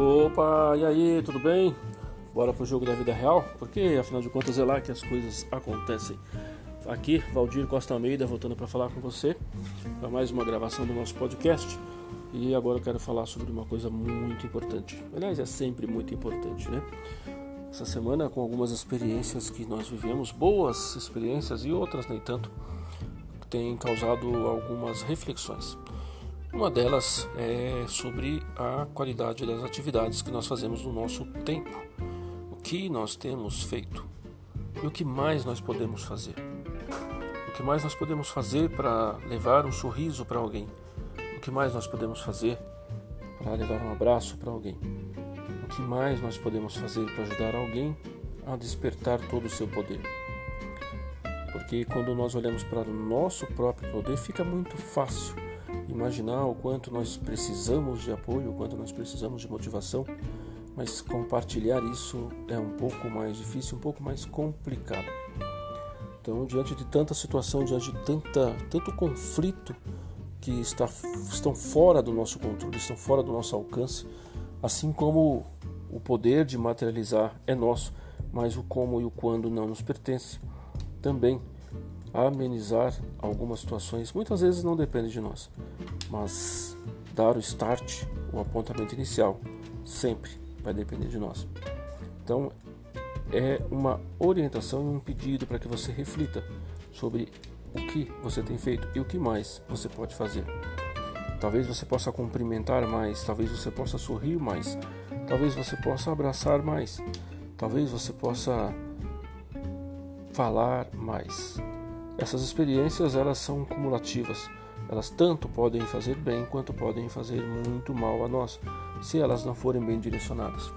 Opa, e aí, tudo bem? Bora pro jogo da vida real? Porque afinal de contas é lá que as coisas acontecem. Aqui, Valdir Costa Almeida voltando para falar com você para mais uma gravação do nosso podcast. E agora eu quero falar sobre uma coisa muito importante. Aliás, é sempre muito importante, né? Essa semana, com algumas experiências que nós vivemos, boas experiências e outras nem tanto, tem causado algumas reflexões. Uma delas é sobre a qualidade das atividades que nós fazemos no nosso tempo. O que nós temos feito e o que mais nós podemos fazer. O que mais nós podemos fazer para levar um sorriso para alguém. O que mais nós podemos fazer para levar um abraço para alguém. O que mais nós podemos fazer para ajudar alguém a despertar todo o seu poder. Porque quando nós olhamos para o nosso próprio poder, fica muito fácil imaginar o quanto nós precisamos de apoio, o quanto nós precisamos de motivação, mas compartilhar isso é um pouco mais difícil, um pouco mais complicado. Então, diante de tanta situação, diante de tanta, tanto conflito que está, estão fora do nosso controle, estão fora do nosso alcance, assim como o poder de materializar é nosso, mas o como e o quando não nos pertence, também amenizar algumas situações, muitas vezes não depende de nós, mas dar o start, o apontamento inicial, sempre vai depender de nós. Então, é uma orientação e um pedido para que você reflita sobre o que você tem feito e o que mais você pode fazer. Talvez você possa cumprimentar mais, talvez você possa sorrir mais, talvez você possa abraçar mais, talvez você possa falar mais. Essas experiências elas são cumulativas. Elas tanto podem fazer bem quanto podem fazer muito mal a nós, se elas não forem bem direcionadas.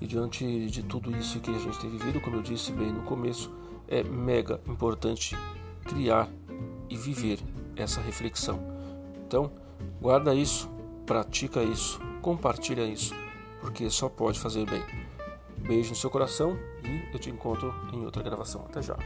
E diante de tudo isso que a gente tem vivido, como eu disse bem no começo, é mega importante criar e viver essa reflexão. Então, guarda isso, pratica isso, compartilha isso, porque só pode fazer bem. Beijo no seu coração e eu te encontro em outra gravação. Até já.